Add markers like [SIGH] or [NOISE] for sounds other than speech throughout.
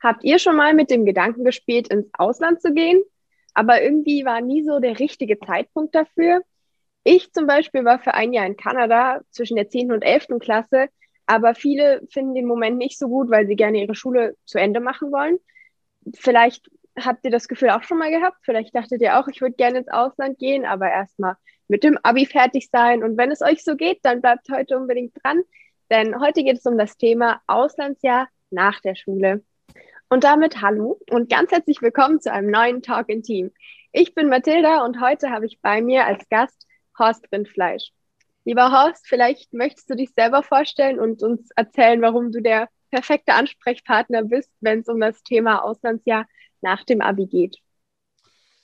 Habt ihr schon mal mit dem Gedanken gespielt, ins Ausland zu gehen? Aber irgendwie war nie so der richtige Zeitpunkt dafür. Ich zum Beispiel war für ein Jahr in Kanada zwischen der 10. und 11. Klasse, aber viele finden den Moment nicht so gut, weil sie gerne ihre Schule zu Ende machen wollen. Vielleicht habt ihr das Gefühl auch schon mal gehabt. Vielleicht dachtet ihr auch, ich würde gerne ins Ausland gehen, aber erstmal mit dem Abi fertig sein. Und wenn es euch so geht, dann bleibt heute unbedingt dran, denn heute geht es um das Thema Auslandsjahr nach der Schule. Und damit hallo und ganz herzlich willkommen zu einem neuen Talk in Team. Ich bin Mathilda und heute habe ich bei mir als Gast Horst Rindfleisch. Lieber Horst, vielleicht möchtest du dich selber vorstellen und uns erzählen, warum du der perfekte Ansprechpartner bist, wenn es um das Thema Auslandsjahr nach dem Abi geht.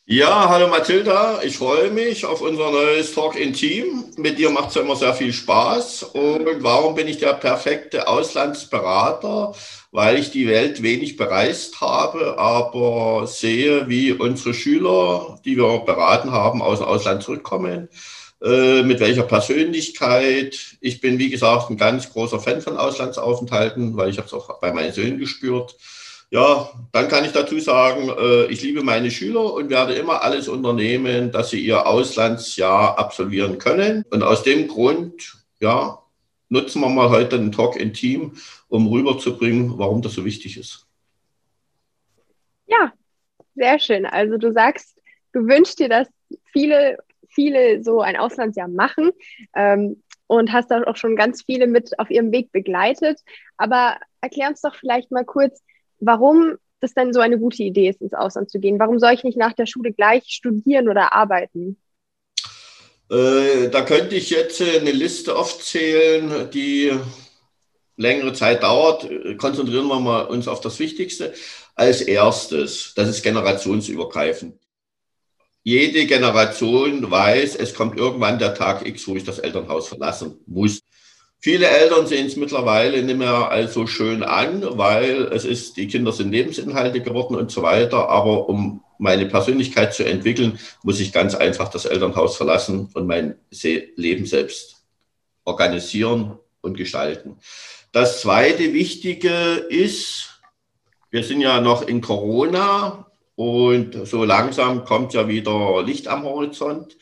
Ja, hallo Mathilda, ich freue mich auf unser neues Talk in Team. Mit dir macht es ja immer sehr viel Spaß. Und warum bin ich der perfekte Auslandsberater? Weil ich die Welt wenig bereist habe, aber sehe, wie unsere Schüler, die wir beraten haben, aus dem Ausland zurückkommen. Äh, mit welcher Persönlichkeit. Ich bin, wie gesagt, ein ganz großer Fan von Auslandsaufenthalten, weil ich habe es auch bei meinen Söhnen gespürt. Ja, dann kann ich dazu sagen, äh, ich liebe meine Schüler und werde immer alles unternehmen, dass sie ihr Auslandsjahr absolvieren können. Und aus dem Grund, ja, nutzen wir mal heute den Talk in Team, um rüberzubringen, warum das so wichtig ist. Ja, sehr schön. Also du sagst, du wünschst dir, dass viele, viele so ein Auslandsjahr machen ähm, und hast da auch schon ganz viele mit auf ihrem Weg begleitet. Aber erklär uns doch vielleicht mal kurz, warum das denn so eine gute Idee ist, ins Ausland zu gehen. Warum soll ich nicht nach der Schule gleich studieren oder arbeiten? Äh, da könnte ich jetzt eine Liste aufzählen, die längere Zeit dauert. Konzentrieren wir mal uns auf das Wichtigste. Als erstes, das ist generationsübergreifend. Jede Generation weiß, es kommt irgendwann der Tag X, wo ich das Elternhaus verlassen muss. Viele Eltern sehen es mittlerweile nicht mehr als so schön an, weil es ist, die Kinder sind Lebensinhalte geworden und so weiter. Aber um meine Persönlichkeit zu entwickeln, muss ich ganz einfach das Elternhaus verlassen und mein Leben selbst organisieren und gestalten. Das zweite Wichtige ist, wir sind ja noch in Corona und so langsam kommt ja wieder Licht am Horizont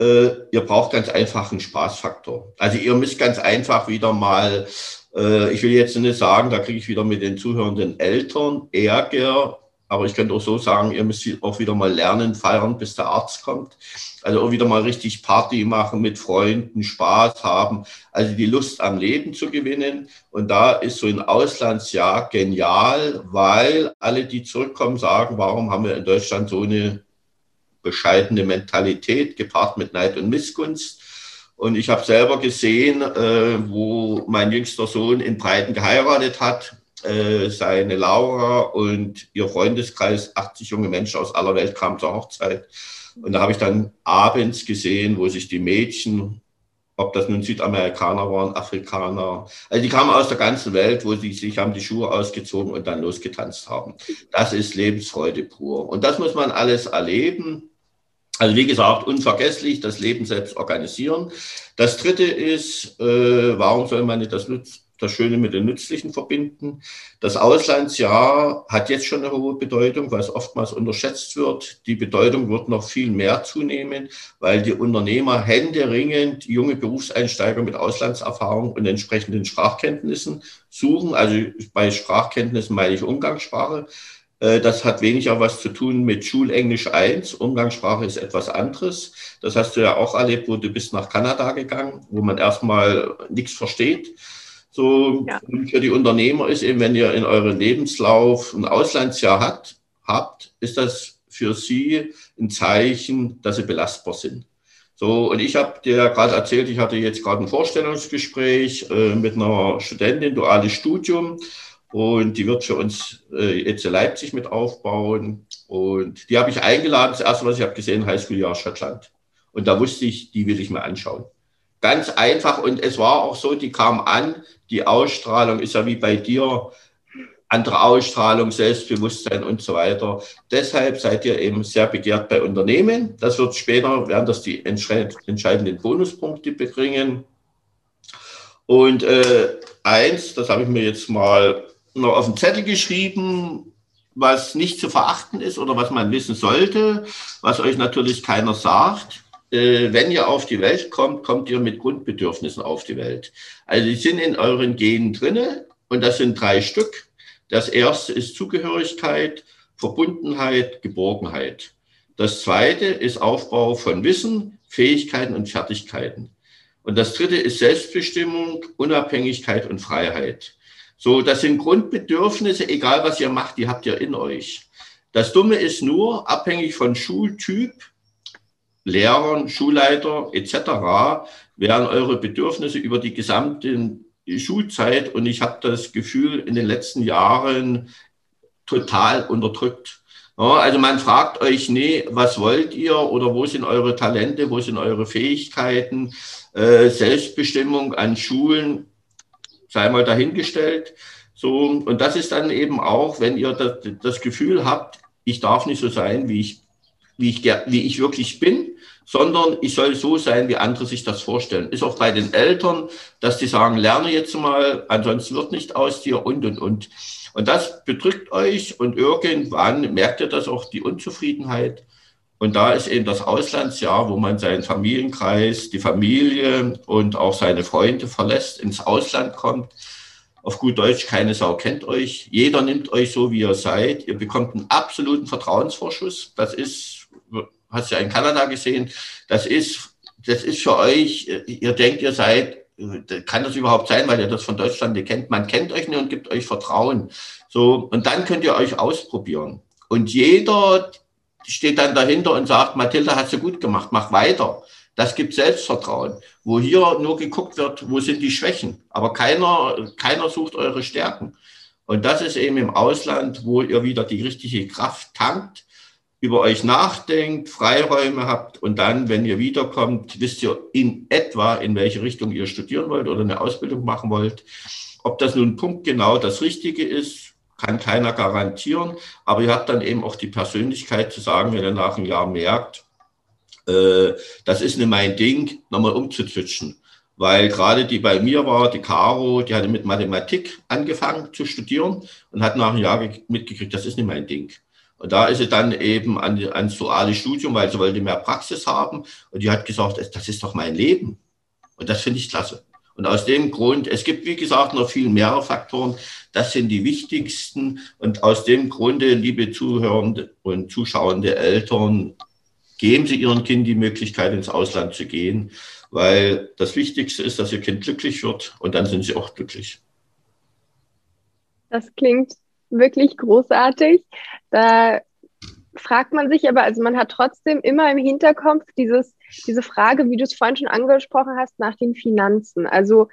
äh, ihr braucht ganz einfach einen Spaßfaktor. Also ihr müsst ganz einfach wieder mal, äh, ich will jetzt nicht sagen, da kriege ich wieder mit den zuhörenden Eltern Ärger, aber ich könnte auch so sagen, ihr müsst auch wieder mal lernen, feiern, bis der Arzt kommt. Also auch wieder mal richtig Party machen mit Freunden, Spaß haben, also die Lust am Leben zu gewinnen. Und da ist so ein Auslandsjahr genial, weil alle, die zurückkommen, sagen, warum haben wir in Deutschland so eine bescheidene Mentalität gepaart mit Neid und Missgunst. Und ich habe selber gesehen, äh, wo mein jüngster Sohn in Breiten geheiratet hat, äh, seine Laura und ihr Freundeskreis, 80 junge Menschen aus aller Welt kamen zur Hochzeit. Und da habe ich dann abends gesehen, wo sich die Mädchen, ob das nun Südamerikaner waren, Afrikaner, also die kamen aus der ganzen Welt, wo sie sich haben die Schuhe ausgezogen und dann losgetanzt haben. Das ist Lebensfreude pur. Und das muss man alles erleben. Also wie gesagt, unvergesslich, das Leben selbst organisieren. Das Dritte ist, äh, warum soll man nicht das, das Schöne mit dem Nützlichen verbinden? Das Auslandsjahr hat jetzt schon eine hohe Bedeutung, weil es oftmals unterschätzt wird. Die Bedeutung wird noch viel mehr zunehmen, weil die Unternehmer händeringend junge Berufseinsteiger mit Auslandserfahrung und entsprechenden Sprachkenntnissen suchen. Also bei Sprachkenntnissen meine ich Umgangssprache das hat weniger was zu tun mit Schulenglisch 1. Umgangssprache ist etwas anderes. Das hast du ja auch erlebt, wo du bist nach Kanada gegangen, wo man erstmal nichts versteht. So ja. für die Unternehmer ist eben, wenn ihr in eurem Lebenslauf ein Auslandsjahr hat, habt, ist das für sie ein Zeichen, dass sie belastbar sind. So, und ich habe dir gerade erzählt, ich hatte jetzt gerade ein Vorstellungsgespräch äh, mit einer Studentin, duales Studium. Und die wird für uns äh, jetzt in Leipzig mit aufbauen. Und die habe ich eingeladen. Das erste, was ich habe gesehen, Highschool-Jahr Schottland. Und da wusste ich, die will ich mir anschauen. Ganz einfach. Und es war auch so, die kam an. Die Ausstrahlung ist ja wie bei dir. Andere Ausstrahlung, Selbstbewusstsein und so weiter. Deshalb seid ihr eben sehr begehrt bei Unternehmen. Das wird später, werden das die entscheidenden Bonuspunkte bringen. Und äh, eins, das habe ich mir jetzt mal noch auf den Zettel geschrieben, was nicht zu verachten ist oder was man wissen sollte, was euch natürlich keiner sagt. Äh, wenn ihr auf die Welt kommt, kommt ihr mit Grundbedürfnissen auf die Welt. Also die sind in euren Genen drinne und das sind drei Stück. Das erste ist Zugehörigkeit, Verbundenheit, Geborgenheit. Das zweite ist Aufbau von Wissen, Fähigkeiten und Fertigkeiten. Und das dritte ist Selbstbestimmung, Unabhängigkeit und Freiheit. So, das sind Grundbedürfnisse, egal was ihr macht, die habt ihr in euch. Das Dumme ist nur, abhängig von Schultyp, Lehrern, Schulleiter etc., werden eure Bedürfnisse über die gesamte Schulzeit und ich habe das Gefühl in den letzten Jahren total unterdrückt. Ja, also man fragt euch, nee, was wollt ihr oder wo sind eure Talente, wo sind eure Fähigkeiten, äh, Selbstbestimmung an Schulen, sei mal dahingestellt. So, und das ist dann eben auch, wenn ihr das, das Gefühl habt, ich darf nicht so sein, wie ich, wie ich, wie ich wirklich bin, sondern ich soll so sein, wie andere sich das vorstellen. Ist auch bei den Eltern, dass die sagen, lerne jetzt mal, ansonsten wird nicht aus dir und, und, und. Und das bedrückt euch und irgendwann merkt ihr das auch, die Unzufriedenheit. Und da ist eben das Auslandsjahr, wo man seinen Familienkreis, die Familie und auch seine Freunde verlässt, ins Ausland kommt. Auf gut Deutsch, keine Sau kennt euch. Jeder nimmt euch so, wie ihr seid. Ihr bekommt einen absoluten Vertrauensvorschuss. Das ist, hast du ja in Kanada gesehen, das ist, das ist für euch, ihr denkt, ihr seid kann das überhaupt sein, weil ihr das von Deutschland nicht kennt? Man kennt euch nicht und gibt euch Vertrauen. So, und dann könnt ihr euch ausprobieren. Und jeder steht dann dahinter und sagt, Mathilda, hast du gut gemacht, mach weiter. Das gibt Selbstvertrauen. Wo hier nur geguckt wird, wo sind die Schwächen. Aber keiner, keiner sucht eure Stärken. Und das ist eben im Ausland, wo ihr wieder die richtige Kraft tankt über euch nachdenkt, Freiräume habt und dann, wenn ihr wiederkommt, wisst ihr in etwa, in welche Richtung ihr studieren wollt oder eine Ausbildung machen wollt. Ob das nun punktgenau das Richtige ist, kann keiner garantieren, aber ihr habt dann eben auch die Persönlichkeit zu sagen, wenn ihr nach einem Jahr merkt, äh, das ist nicht mein Ding, nochmal umzuzwitschen. Weil gerade die bei mir war, die Caro, die hatte mit Mathematik angefangen zu studieren und hat nach einem Jahr mitgekriegt, das ist nicht mein Ding. Und da ist sie dann eben an, ans duale Studium, weil sie wollte mehr Praxis haben. Und die hat gesagt, das ist doch mein Leben. Und das finde ich klasse. Und aus dem Grund, es gibt, wie gesagt, noch viel mehr Faktoren. Das sind die wichtigsten. Und aus dem Grunde, liebe Zuhörende und zuschauende Eltern, geben Sie Ihren Kind die Möglichkeit, ins Ausland zu gehen, weil das Wichtigste ist, dass Ihr Kind glücklich wird und dann sind Sie auch glücklich. Das klingt wirklich großartig. Da fragt man sich aber, also man hat trotzdem immer im Hinterkopf dieses, diese Frage, wie du es vorhin schon angesprochen hast, nach den Finanzen. Also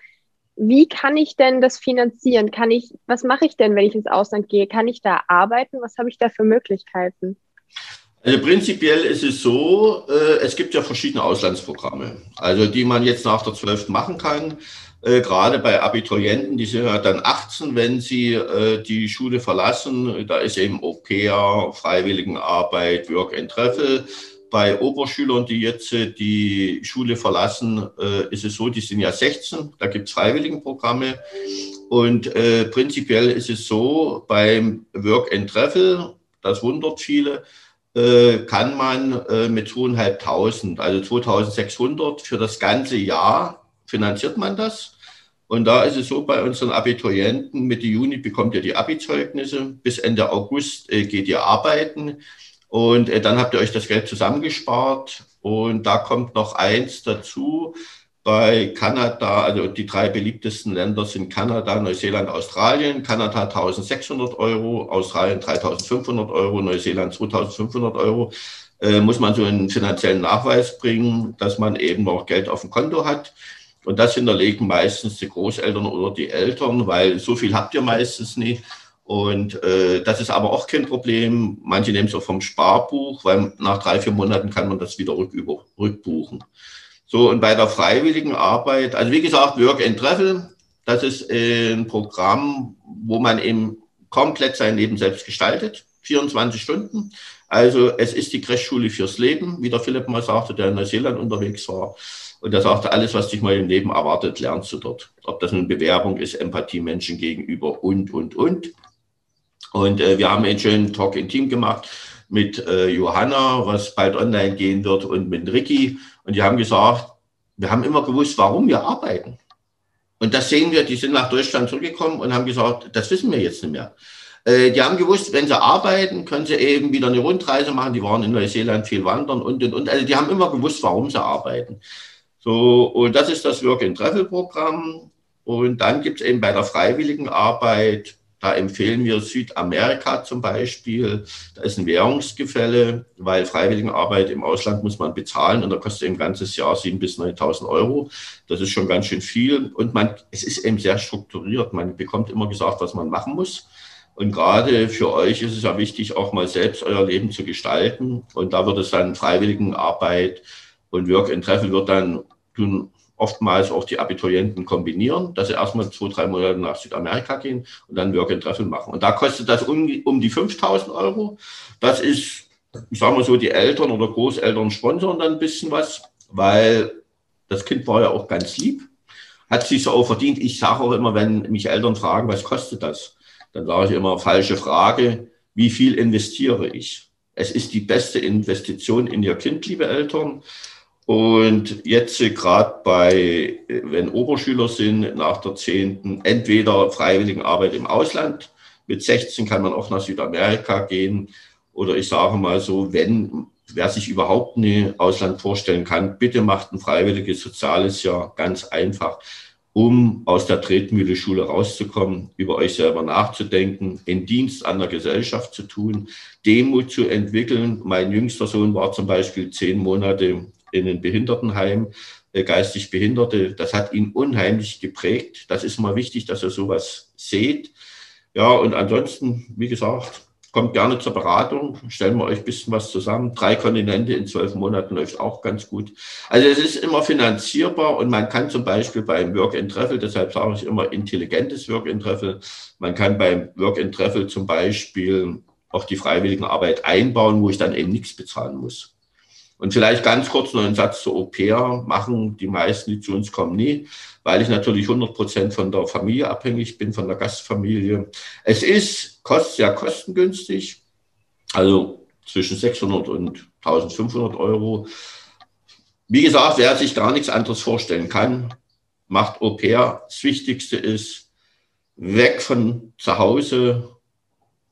wie kann ich denn das finanzieren? Kann ich, was mache ich denn, wenn ich ins Ausland gehe? Kann ich da arbeiten? Was habe ich da für Möglichkeiten? Also prinzipiell ist es so, äh, es gibt ja verschiedene Auslandsprogramme, also die man jetzt nach der 12. machen kann. Äh, gerade bei Abiturienten, die sind ja dann 18, wenn sie äh, die Schule verlassen. Da ist eben Au-pair, Freiwilligenarbeit, Work and Travel. Bei Oberschülern, die jetzt äh, die Schule verlassen, äh, ist es so, die sind ja 16, da gibt es Freiwilligenprogramme. Und äh, prinzipiell ist es so, beim Work and Travel, das wundert viele, kann man mit 2.500, also 2.600 für das ganze Jahr finanziert man das. Und da ist es so, bei unseren Abiturienten, Mitte Juni bekommt ihr die Abi-Zeugnisse, bis Ende August äh, geht ihr arbeiten und äh, dann habt ihr euch das Geld zusammengespart. Und da kommt noch eins dazu. Bei Kanada, also die drei beliebtesten Länder sind Kanada, Neuseeland, Australien. Kanada 1600 Euro, Australien 3500 Euro, Neuseeland 2500 Euro. Äh, muss man so einen finanziellen Nachweis bringen, dass man eben noch Geld auf dem Konto hat. Und das hinterlegen meistens die Großeltern oder die Eltern, weil so viel habt ihr meistens nicht. Und äh, das ist aber auch kein Problem. Manche nehmen es auch vom Sparbuch, weil nach drei, vier Monaten kann man das wieder rücküber, rückbuchen. So, und bei der freiwilligen Arbeit, also wie gesagt, Work and Travel, das ist ein Programm, wo man eben komplett sein Leben selbst gestaltet, 24 Stunden. Also es ist die Crashschule fürs Leben, wie der Philipp mal sagte, der in Neuseeland unterwegs war. Und er sagte, alles, was dich mal im Leben erwartet, lernst du dort. Ob das eine Bewerbung ist, Empathie Menschen gegenüber und, und, und. Und äh, wir haben einen schönen Talk in Team gemacht mit äh, Johanna, was bald online gehen wird, und mit Ricky. Und die haben gesagt, wir haben immer gewusst, warum wir arbeiten. Und das sehen wir, die sind nach Deutschland zurückgekommen und haben gesagt, das wissen wir jetzt nicht mehr. Äh, die haben gewusst, wenn sie arbeiten, können sie eben wieder eine Rundreise machen. Die waren in Neuseeland viel wandern und, und, und. Also die haben immer gewusst, warum sie arbeiten. So, und das ist das Work-and-Travel-Programm. Und dann gibt es eben bei der freiwilligen Arbeit da empfehlen wir Südamerika zum Beispiel. Da ist ein Währungsgefälle, weil Freiwilligenarbeit im Ausland muss man bezahlen und da kostet ein ganzes Jahr 7.000 bis 9.000 Euro. Das ist schon ganz schön viel und man, es ist eben sehr strukturiert. Man bekommt immer gesagt, was man machen muss. Und gerade für euch ist es ja wichtig, auch mal selbst euer Leben zu gestalten. Und da wird es dann Freiwilligenarbeit und Work and Travel wird dann tun oftmals auch die Abiturienten kombinieren, dass sie erstmal zwei, drei Monate nach Südamerika gehen und dann Work and Travel machen. Und da kostet das um, um die 5000 Euro. Das ist, ich sage mal so, die Eltern oder Großeltern sponsern dann ein bisschen was, weil das Kind war ja auch ganz lieb, hat sich so auch verdient. Ich sage auch immer, wenn mich Eltern fragen, was kostet das, dann sage ich immer, falsche Frage, wie viel investiere ich? Es ist die beste Investition in Ihr Kind, liebe Eltern. Und jetzt gerade bei, wenn Oberschüler sind, nach der zehnten, entweder freiwilligen Arbeit im Ausland. Mit 16 kann man auch nach Südamerika gehen. Oder ich sage mal so, wenn, wer sich überhaupt ein Ausland vorstellen kann, bitte macht ein freiwilliges soziales Jahr ganz einfach, um aus der Tretmühle-Schule rauszukommen, über euch selber nachzudenken, in Dienst an der Gesellschaft zu tun, Demut zu entwickeln. Mein jüngster Sohn war zum Beispiel zehn Monate in ein Behindertenheim, äh, geistig Behinderte. Das hat ihn unheimlich geprägt. Das ist mal wichtig, dass ihr sowas seht. Ja, und ansonsten, wie gesagt, kommt gerne zur Beratung, stellen wir euch ein bisschen was zusammen. Drei Kontinente in zwölf Monaten läuft auch ganz gut. Also es ist immer finanzierbar und man kann zum Beispiel beim Work and Travel, deshalb sage ich immer intelligentes Work and Travel, man kann beim Work and Travel zum Beispiel auch die freiwilligen Arbeit einbauen, wo ich dann eben nichts bezahlen muss. Und vielleicht ganz kurz noch einen Satz zur Au-pair machen die meisten, die zu uns kommen, nie, weil ich natürlich 100 Prozent von der Familie abhängig bin, von der Gastfamilie. Es ist kost, sehr kostengünstig, also zwischen 600 und 1500 Euro. Wie gesagt, wer sich gar nichts anderes vorstellen kann, macht Au-pair. Das Wichtigste ist, weg von zu Hause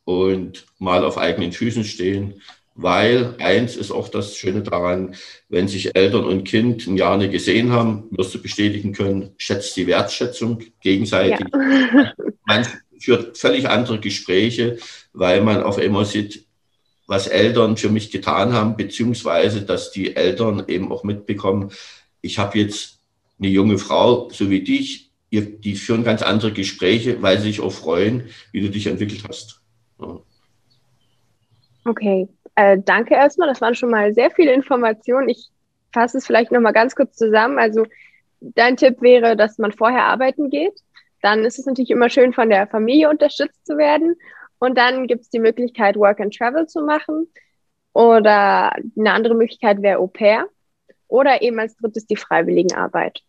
und mal auf eigenen Füßen stehen weil eins ist auch das Schöne daran, wenn sich Eltern und Kind ein Jahr nicht gesehen haben, wirst du bestätigen können, schätzt die Wertschätzung gegenseitig. Ja. [LAUGHS] Man führt völlig andere Gespräche, weil man auf einmal sieht, was Eltern für mich getan haben, beziehungsweise dass die Eltern eben auch mitbekommen, ich habe jetzt eine junge Frau, so wie dich, die führen ganz andere Gespräche, weil sie sich auch freuen, wie du dich entwickelt hast. Ja. Okay, äh, danke erstmal. Das waren schon mal sehr viele Informationen. Ich fasse es vielleicht nochmal ganz kurz zusammen. Also dein Tipp wäre, dass man vorher arbeiten geht. Dann ist es natürlich immer schön, von der Familie unterstützt zu werden. Und dann gibt es die Möglichkeit, Work and Travel zu machen. Oder eine andere Möglichkeit wäre Au pair. Oder eben als drittes die Freiwilligenarbeit.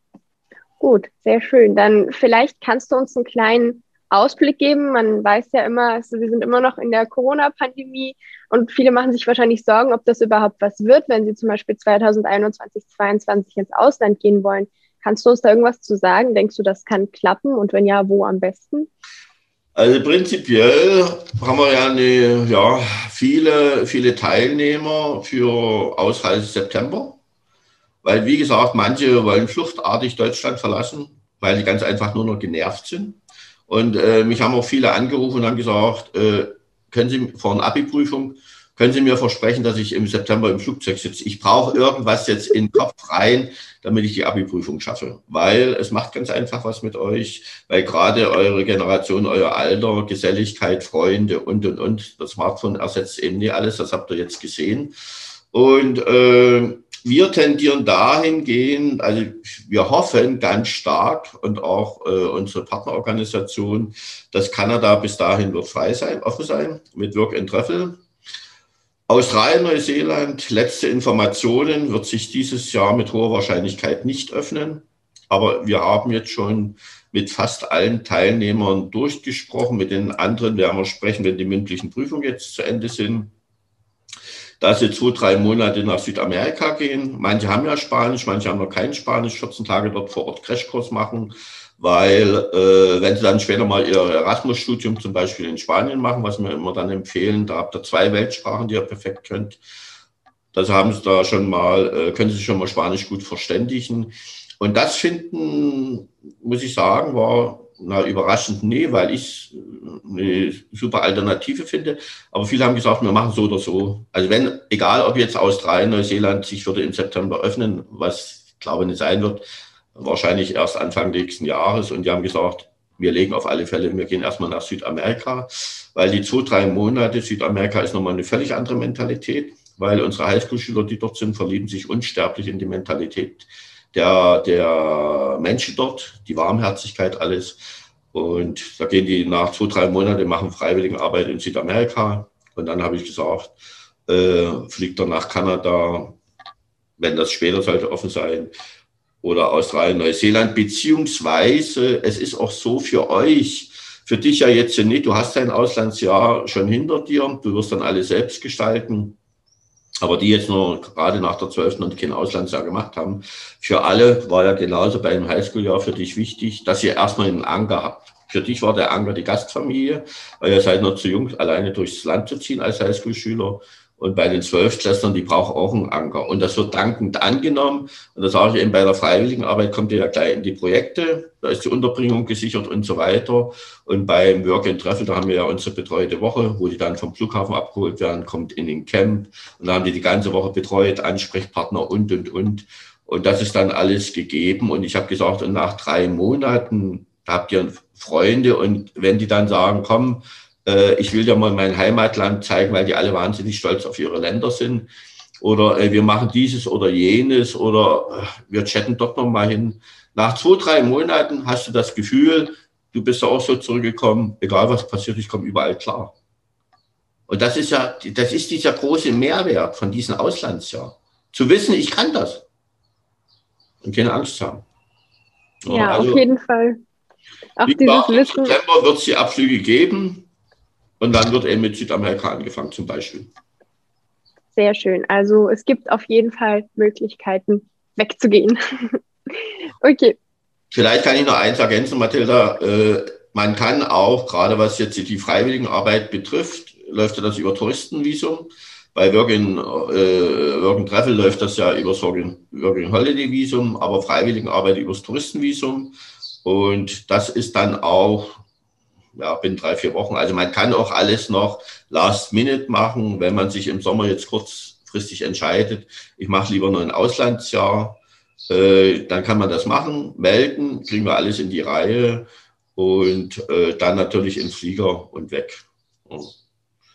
Gut, sehr schön. Dann vielleicht kannst du uns einen kleinen Ausblick geben. Man weiß ja immer, also wir sind immer noch in der Corona-Pandemie und viele machen sich wahrscheinlich Sorgen, ob das überhaupt was wird, wenn sie zum Beispiel 2021, 2022 ins Ausland gehen wollen. Kannst du uns da irgendwas zu sagen? Denkst du, das kann klappen und wenn ja, wo am besten? Also prinzipiell haben wir ja, eine, ja viele, viele Teilnehmer für Ausreise September. Weil, wie gesagt, manche wollen fluchtartig Deutschland verlassen, weil die ganz einfach nur noch genervt sind. Und äh, mich haben auch viele angerufen und haben gesagt, äh, können Sie vor einer Abi-Prüfung können Sie mir versprechen, dass ich im September im Flugzeug sitze? Ich brauche irgendwas jetzt in den Kopf rein, damit ich die Abi-Prüfung schaffe. Weil es macht ganz einfach was mit euch, weil gerade eure Generation, euer Alter, Geselligkeit, Freunde und, und, und, das Smartphone ersetzt eben nicht alles, das habt ihr jetzt gesehen. Und äh, wir tendieren dahingehend, also wir hoffen ganz stark und auch äh, unsere Partnerorganisation, dass Kanada bis dahin wird frei sein, offen sein mit Work and Travel. Australien, Neuseeland, letzte Informationen, wird sich dieses Jahr mit hoher Wahrscheinlichkeit nicht öffnen. Aber wir haben jetzt schon mit fast allen Teilnehmern durchgesprochen. Mit den anderen werden wir sprechen, wenn die mündlichen Prüfungen jetzt zu Ende sind dass sie zwei, drei Monate nach Südamerika gehen. Manche haben ja Spanisch, manche haben noch kein Spanisch, 14 Tage dort vor Ort Crashkurs machen, weil äh, wenn sie dann später mal ihr Erasmus-Studium zum Beispiel in Spanien machen, was wir immer dann empfehlen, da habt ihr zwei Weltsprachen, die ihr perfekt könnt. Das haben sie da schon mal, äh, können sie schon mal Spanisch gut verständigen. Und das finden, muss ich sagen, war na, überraschend nee, weil ich eine super Alternative finde. Aber viele haben gesagt, wir machen so oder so. Also wenn, egal ob jetzt Australien, Neuseeland sich würde im September öffnen, was ich glaube nicht sein wird, wahrscheinlich erst Anfang nächsten Jahres. Und die haben gesagt, wir legen auf alle Fälle, wir gehen erstmal nach Südamerika, weil die zwei, drei Monate Südamerika ist nochmal eine völlig andere Mentalität, weil unsere Highschool-Schüler, die dort sind, verlieben sich unsterblich in die Mentalität der, der Menschen dort, die Warmherzigkeit, alles. Und da gehen die nach zwei, drei Monaten, machen Freiwilligenarbeit in Südamerika. Und dann habe ich gesagt, äh, fliegt er nach Kanada, wenn das später sollte offen sein, oder Australien, Neuseeland, beziehungsweise es ist auch so für euch, für dich ja jetzt nicht, du hast dein Auslandsjahr schon hinter dir, du wirst dann alles selbst gestalten. Aber die jetzt nur gerade nach der 12. und kein Auslandsjahr gemacht haben, für alle war ja genauso bei einem Highschool-Jahr für dich wichtig, dass ihr erstmal einen Anker habt. Für dich war der Anker die Gastfamilie, weil ihr seid noch zu jung, alleine durchs Land zu ziehen als Highschool-Schüler. Und bei den Zwölftklässlern, die brauchen auch einen Anker. Und das wird dankend angenommen. Und das sage ich eben bei der Freiwilligenarbeit, kommt ihr ja gleich in die Projekte. Da ist die Unterbringung gesichert und so weiter. Und beim Work and Travel, da haben wir ja unsere betreute Woche, wo die dann vom Flughafen abgeholt werden, kommt in den Camp. Und da haben die die ganze Woche betreut, Ansprechpartner und, und, und. Und das ist dann alles gegeben. Und ich habe gesagt, und nach drei Monaten habt ihr Freunde. Und wenn die dann sagen, komm, ich will dir mal mein Heimatland zeigen, weil die alle wahnsinnig stolz auf ihre Länder sind. Oder äh, wir machen dieses oder jenes oder äh, wir chatten dort nochmal hin. Nach zwei, drei Monaten hast du das Gefühl, du bist auch so zurückgekommen, egal was passiert, ich komme überall klar. Und das ist ja, das ist dieser große Mehrwert von diesem Auslandsjahr. Zu wissen, ich kann das. Und keine Angst haben. Ja, also, auf jeden Fall. Auch dieses Wissen. Im September wird es die Abflüge geben. Und dann wird eben mit Südamerika angefangen zum Beispiel. Sehr schön. Also es gibt auf jeden Fall Möglichkeiten, wegzugehen. [LAUGHS] okay. Vielleicht kann ich noch eins ergänzen, Mathilda. Äh, man kann auch, gerade was jetzt die Freiwilligenarbeit betrifft, läuft ja das über Touristenvisum. Bei Working, äh, Working Travel läuft das ja über das Working, Working Holiday Visum, aber Freiwilligenarbeit über das Touristenvisum. Und das ist dann auch ja, bin drei, vier Wochen. Also man kann auch alles noch last minute machen, wenn man sich im Sommer jetzt kurzfristig entscheidet, ich mache lieber nur ein Auslandsjahr, äh, dann kann man das machen, melden, kriegen wir alles in die Reihe und äh, dann natürlich in Flieger und weg.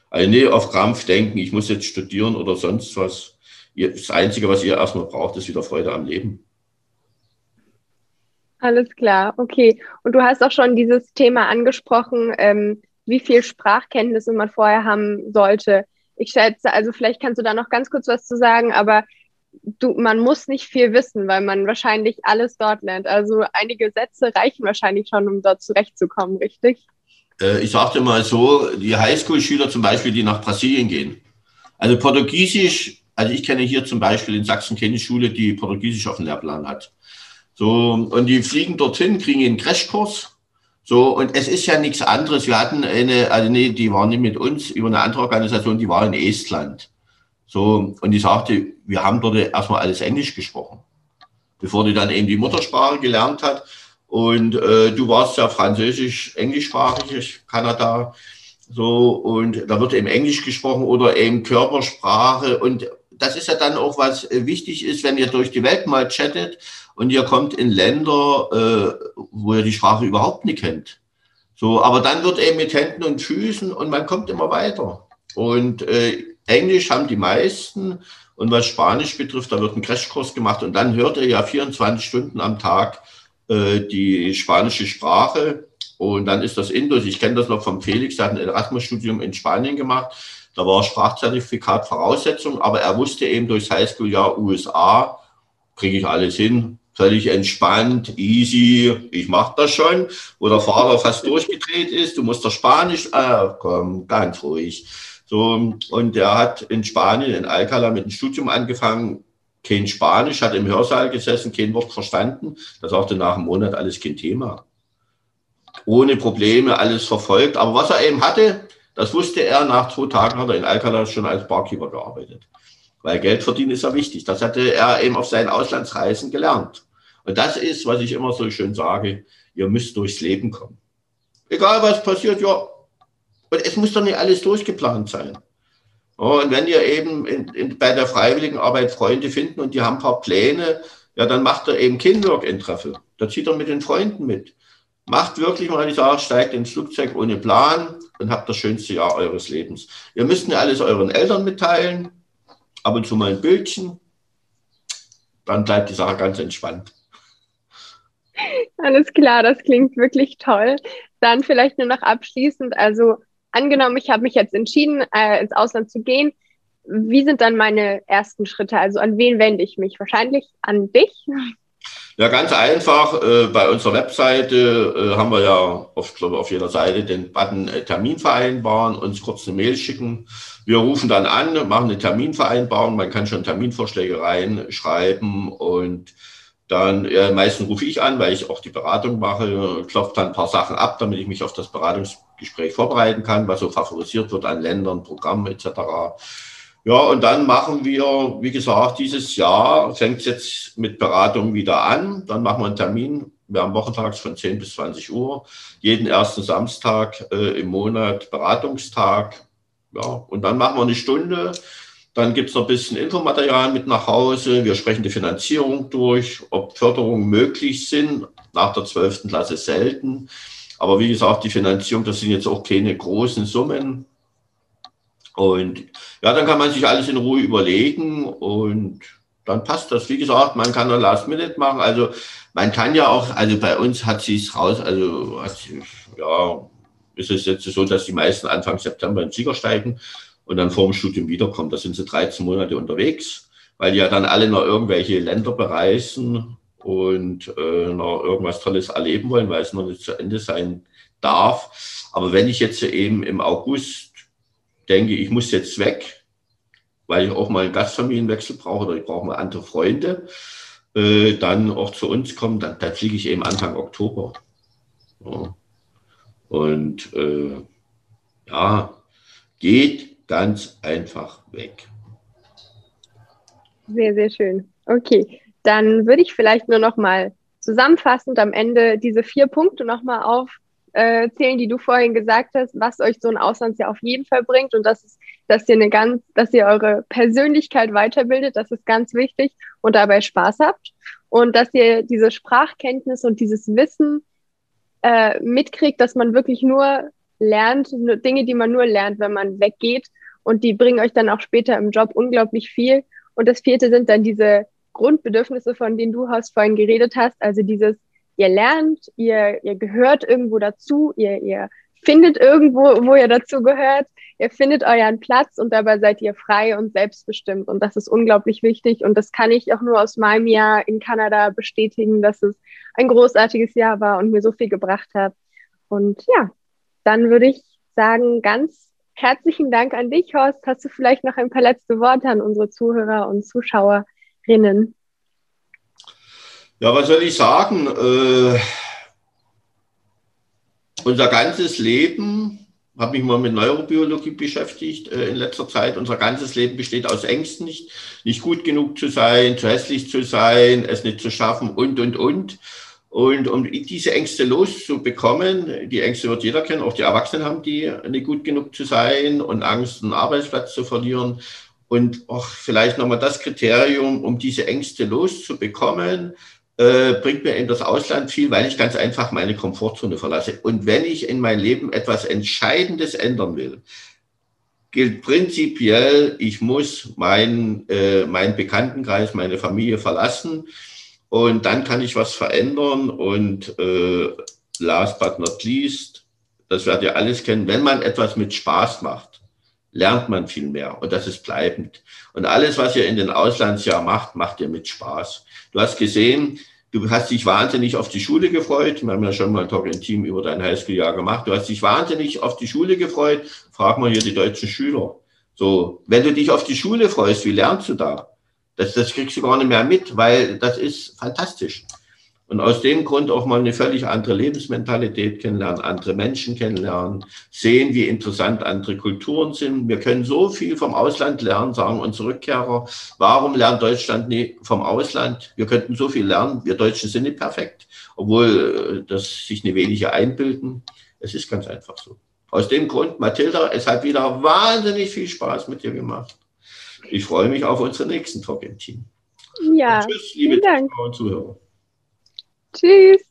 Also nicht auf Krampf denken, ich muss jetzt studieren oder sonst was. Das Einzige, was ihr erstmal braucht, ist wieder Freude am Leben. Alles klar, okay. Und du hast auch schon dieses Thema angesprochen, ähm, wie viel Sprachkenntnisse man vorher haben sollte. Ich schätze, also vielleicht kannst du da noch ganz kurz was zu sagen, aber du, man muss nicht viel wissen, weil man wahrscheinlich alles dort lernt. Also einige Sätze reichen wahrscheinlich schon, um dort zurechtzukommen, richtig? Äh, ich sagte mal so, die Highschool-Schüler zum Beispiel, die nach Brasilien gehen. Also Portugiesisch, also ich kenne hier zum Beispiel in Sachsen keine Schule, die Portugiesisch auf dem Lehrplan hat. So, und die fliegen dorthin, kriegen einen Crashkurs. So, und es ist ja nichts anderes. Wir hatten eine, also nee, die war nicht mit uns, über eine andere Organisation, die war in Estland. So, und die sagte, wir haben dort erstmal alles Englisch gesprochen, bevor die dann eben die Muttersprache gelernt hat. Und äh, du warst ja französisch, englischsprachig, Kanada. So, und da wird eben Englisch gesprochen oder eben Körpersprache. Und das ist ja dann auch, was wichtig ist, wenn ihr durch die Welt mal chattet und ihr kommt in Länder, äh, wo ihr die Sprache überhaupt nicht kennt. So, aber dann wird eben mit Händen und Füßen und man kommt immer weiter. Und äh, Englisch haben die meisten und was Spanisch betrifft, da wird ein Crashkurs gemacht und dann hört er ja 24 Stunden am Tag äh, die spanische Sprache und dann ist das Indus. Ich kenne das noch vom Felix, der hat ein Erasmus-Studium in Spanien gemacht. Da war Sprachzertifikat Voraussetzung, aber er wusste eben durchs Highschool-Jahr USA, kriege ich alles hin, völlig entspannt, easy, ich mache das schon, wo der Fahrer fast durchgedreht ist, du musst doch Spanisch, ah, komm, ganz ruhig. So, und er hat in Spanien, in Alcalá, mit dem Studium angefangen, kein Spanisch, hat im Hörsaal gesessen, kein Wort verstanden. Da sagte nach einem Monat alles kein Thema. Ohne Probleme, alles verfolgt. Aber was er eben hatte, das wusste er, nach zwei Tagen hat er in Alcalá schon als Barkeeper gearbeitet. Weil Geld verdienen ist ja wichtig. Das hatte er eben auf seinen Auslandsreisen gelernt. Und das ist, was ich immer so schön sage, ihr müsst durchs Leben kommen. Egal was passiert, ja, und es muss doch nicht alles durchgeplant sein. Und wenn ihr eben in, in, bei der freiwilligen Arbeit Freunde finden und die haben ein paar Pläne, ja, dann macht er eben kein Work-in-Treffel. Da zieht er mit den Freunden mit. Macht wirklich mal die Sache, steigt ins Flugzeug ohne Plan und habt das schönste Jahr eures Lebens. Ihr müsst nicht alles euren Eltern mitteilen, ab und zu mal ein Bildchen, dann bleibt die Sache ganz entspannt. Alles klar, das klingt wirklich toll. Dann vielleicht nur noch abschließend, also angenommen, ich habe mich jetzt entschieden, äh, ins Ausland zu gehen. Wie sind dann meine ersten Schritte? Also an wen wende ich mich? Wahrscheinlich an dich? Ja, ganz einfach. Äh, bei unserer Webseite äh, haben wir ja auf, glaube auf jeder Seite den Button äh, Termin vereinbaren, uns kurz eine Mail schicken. Wir rufen dann an, machen eine Terminvereinbarung. Man kann schon Terminvorschläge reinschreiben und dann äh, meistens rufe ich an, weil ich auch die Beratung mache, klopfe dann ein paar Sachen ab, damit ich mich auf das Beratungsgespräch vorbereiten kann, was so favorisiert wird an Ländern, Programmen etc. Ja, und dann machen wir, wie gesagt, dieses Jahr fängt es jetzt mit Beratung wieder an. Dann machen wir einen Termin. Wir haben wochentags von 10 bis 20 Uhr. Jeden ersten Samstag äh, im Monat Beratungstag. Ja, und dann machen wir eine Stunde dann gibt es noch ein bisschen Infomaterial mit nach Hause. Wir sprechen die Finanzierung durch, ob Förderungen möglich sind. Nach der 12. Klasse selten. Aber wie gesagt, die Finanzierung, das sind jetzt auch keine großen Summen. Und ja, dann kann man sich alles in Ruhe überlegen und dann passt das. Wie gesagt, man kann ein Last Minute machen. Also man kann ja auch, also bei uns hat sie es raus, also ja, ist es jetzt so, dass die meisten Anfang September in den Sieger steigen und dann vor dem Studium wiederkommen. Da sind sie 13 Monate unterwegs, weil die ja dann alle noch irgendwelche Länder bereisen und äh, noch irgendwas Tolles erleben wollen, weil es noch nicht zu Ende sein darf. Aber wenn ich jetzt eben im August denke, ich muss jetzt weg, weil ich auch mal einen Gastfamilienwechsel brauche oder ich brauche mal andere Freunde, äh, dann auch zu uns kommen, dann, dann fliege ich eben Anfang Oktober. Ja. Und äh, ja, geht ganz einfach weg. Sehr, sehr schön. Okay, dann würde ich vielleicht nur noch mal zusammenfassend am Ende diese vier Punkte noch mal aufzählen, die du vorhin gesagt hast, was euch so ein Auslandsjahr auf jeden Fall bringt und das ist, dass ihr eine ganz, dass ihr eure Persönlichkeit weiterbildet, das ist ganz wichtig und dabei Spaß habt und dass ihr diese Sprachkenntnis und dieses Wissen äh, mitkriegt, dass man wirklich nur lernt, Dinge, die man nur lernt, wenn man weggeht und die bringen euch dann auch später im Job unglaublich viel. Und das vierte sind dann diese Grundbedürfnisse, von denen du hast vorhin geredet hast, also dieses, ihr lernt, ihr, ihr gehört irgendwo dazu, ihr, ihr findet irgendwo, wo ihr dazu gehört, ihr findet euren Platz und dabei seid ihr frei und selbstbestimmt. Und das ist unglaublich wichtig. Und das kann ich auch nur aus meinem Jahr in Kanada bestätigen, dass es ein großartiges Jahr war und mir so viel gebracht hat. Und ja, dann würde ich sagen, ganz Herzlichen Dank an dich, Horst. Hast du vielleicht noch ein paar letzte Worte an unsere Zuhörer und Zuschauerinnen? Ja, was soll ich sagen? Äh, unser ganzes Leben, habe mich mal mit Neurobiologie beschäftigt äh, in letzter Zeit. Unser ganzes Leben besteht aus Ängsten, nicht, nicht gut genug zu sein, zu hässlich zu sein, es nicht zu schaffen und, und, und. Und um diese Ängste loszubekommen, die Ängste wird jeder kennen, auch die Erwachsenen haben die, nicht gut genug zu sein und Angst, einen Arbeitsplatz zu verlieren. Und auch vielleicht nochmal das Kriterium, um diese Ängste loszubekommen, äh, bringt mir in das Ausland viel, weil ich ganz einfach meine Komfortzone verlasse. Und wenn ich in mein Leben etwas Entscheidendes ändern will, gilt prinzipiell, ich muss meinen äh, mein Bekanntenkreis, meine Familie verlassen und dann kann ich was verändern. Und äh, last but not least, das werdet ihr alles kennen, wenn man etwas mit Spaß macht, lernt man viel mehr und das ist bleibend. Und alles, was ihr in den Auslandsjahr macht, macht ihr mit Spaß. Du hast gesehen, du hast dich wahnsinnig auf die Schule gefreut. Wir haben ja schon mal ein Talk in Team über dein Highschool-Jahr gemacht. Du hast dich wahnsinnig auf die Schule gefreut. Frag mal hier die deutschen Schüler. So, wenn du dich auf die Schule freust, wie lernst du da? Das, das kriegst du gar nicht mehr mit, weil das ist fantastisch. Und aus dem Grund auch mal eine völlig andere Lebensmentalität kennenlernen, andere Menschen kennenlernen, sehen, wie interessant andere Kulturen sind. Wir können so viel vom Ausland lernen, sagen unsere Rückkehrer. Warum lernt Deutschland nie vom Ausland? Wir könnten so viel lernen. Wir Deutschen sind nicht perfekt, obwohl äh, das sich eine wenige einbilden. Es ist ganz einfach so. Aus dem Grund, Mathilda, es hat wieder wahnsinnig viel Spaß mit dir gemacht. Ich freue mich auf unseren nächsten Talk im Team. Ja, Und tschüss, liebe. Zuschauer und Zuhörer. Tschüss.